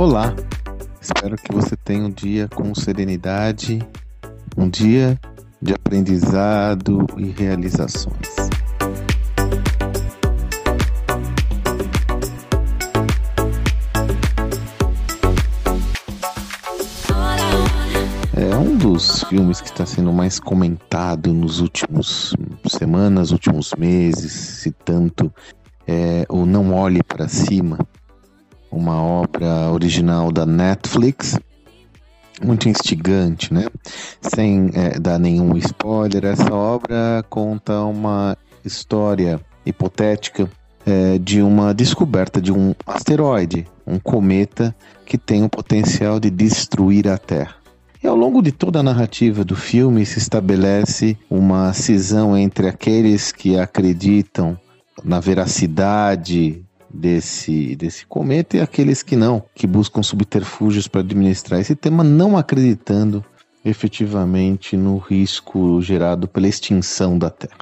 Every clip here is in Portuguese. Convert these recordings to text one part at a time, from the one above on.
Olá, espero que você tenha um dia com serenidade, um dia de aprendizado e realizações. É um dos filmes que está sendo mais comentado nos últimos semanas, últimos meses, se tanto é o Não Olhe para Cima, uma obra original da Netflix, muito instigante, né? Sem é, dar nenhum spoiler, essa obra conta uma história hipotética é, de uma descoberta de um asteroide, um cometa que tem o potencial de destruir a Terra. E ao longo de toda a narrativa do filme se estabelece uma cisão entre aqueles que acreditam na veracidade desse, desse cometa e aqueles que não, que buscam subterfúgios para administrar esse tema, não acreditando efetivamente no risco gerado pela extinção da Terra.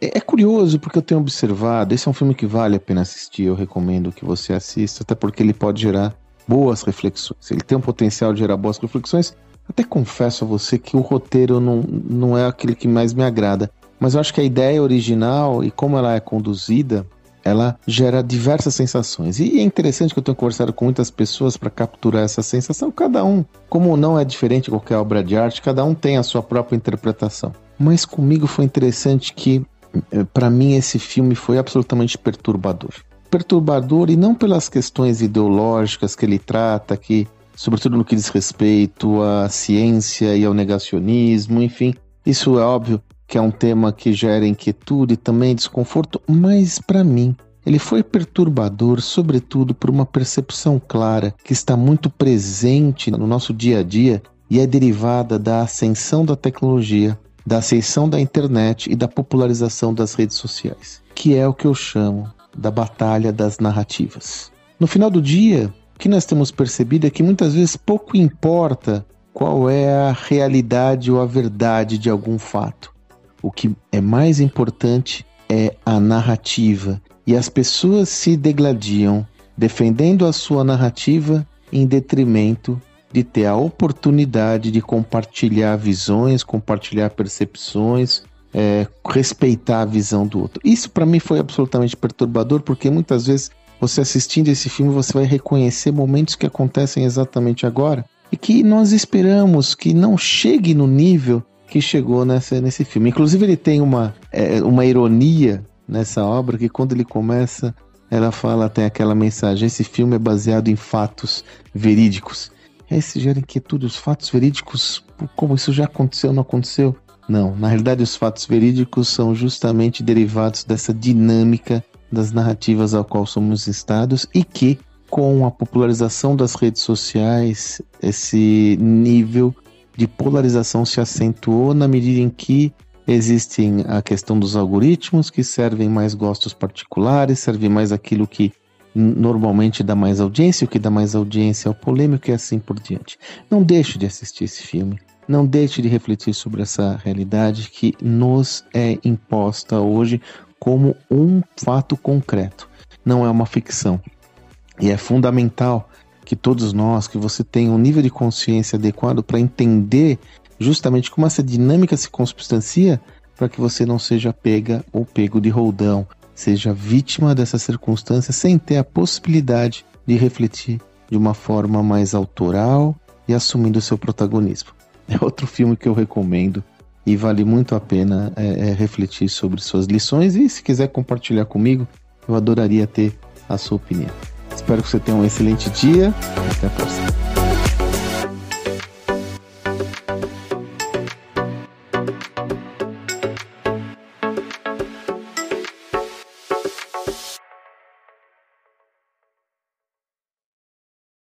É, é curioso porque eu tenho observado, esse é um filme que vale a pena assistir, eu recomendo que você assista, até porque ele pode gerar boas reflexões. Ele tem um potencial de gerar boas reflexões. Até confesso a você que o roteiro não, não é aquele que mais me agrada, mas eu acho que a ideia original e como ela é conduzida ela gera diversas sensações. E é interessante que eu tenho conversado com muitas pessoas para capturar essa sensação. Cada um, como não é diferente qualquer obra de arte, cada um tem a sua própria interpretação. Mas comigo foi interessante que, eh, para mim, esse filme foi absolutamente perturbador. Perturbador e não pelas questões ideológicas que ele trata, que, sobretudo no que diz respeito à ciência e ao negacionismo, enfim, isso é óbvio que é um tema que gera inquietude e também desconforto, mas para mim ele foi perturbador, sobretudo por uma percepção clara que está muito presente no nosso dia a dia e é derivada da ascensão da tecnologia, da ascensão da internet e da popularização das redes sociais, que é o que eu chamo da batalha das narrativas. No final do dia, o que nós temos percebido é que muitas vezes pouco importa qual é a realidade ou a verdade de algum fato. O que é mais importante é a narrativa. E as pessoas se degladiam defendendo a sua narrativa em detrimento de ter a oportunidade de compartilhar visões, compartilhar percepções, é, respeitar a visão do outro. Isso para mim foi absolutamente perturbador, porque muitas vezes você assistindo esse filme você vai reconhecer momentos que acontecem exatamente agora e que nós esperamos que não chegue no nível que chegou nessa, nesse filme. Inclusive, ele tem uma, é, uma ironia nessa obra que, quando ele começa, ela fala, tem aquela mensagem: esse filme é baseado em fatos verídicos. Aí se gera inquietude, os fatos verídicos, como isso já aconteceu, não aconteceu? Não, na realidade, os fatos verídicos são justamente derivados dessa dinâmica das narrativas ao qual somos instados e que, com a popularização das redes sociais, esse nível de polarização se acentuou na medida em que existem a questão dos algoritmos que servem mais gostos particulares, serve mais aquilo que normalmente dá mais audiência, o que dá mais audiência é o polêmico e assim por diante. Não deixe de assistir esse filme. Não deixe de refletir sobre essa realidade que nos é imposta hoje como um fato concreto. Não é uma ficção. E é fundamental que todos nós, que você tenha um nível de consciência adequado para entender justamente como essa dinâmica se consubstancia para que você não seja pega ou pego de roldão, seja vítima dessa circunstância sem ter a possibilidade de refletir de uma forma mais autoral e assumindo o seu protagonismo. É outro filme que eu recomendo e vale muito a pena é, é, refletir sobre suas lições e se quiser compartilhar comigo, eu adoraria ter a sua opinião. Espero que você tenha um excelente dia. Até a próxima.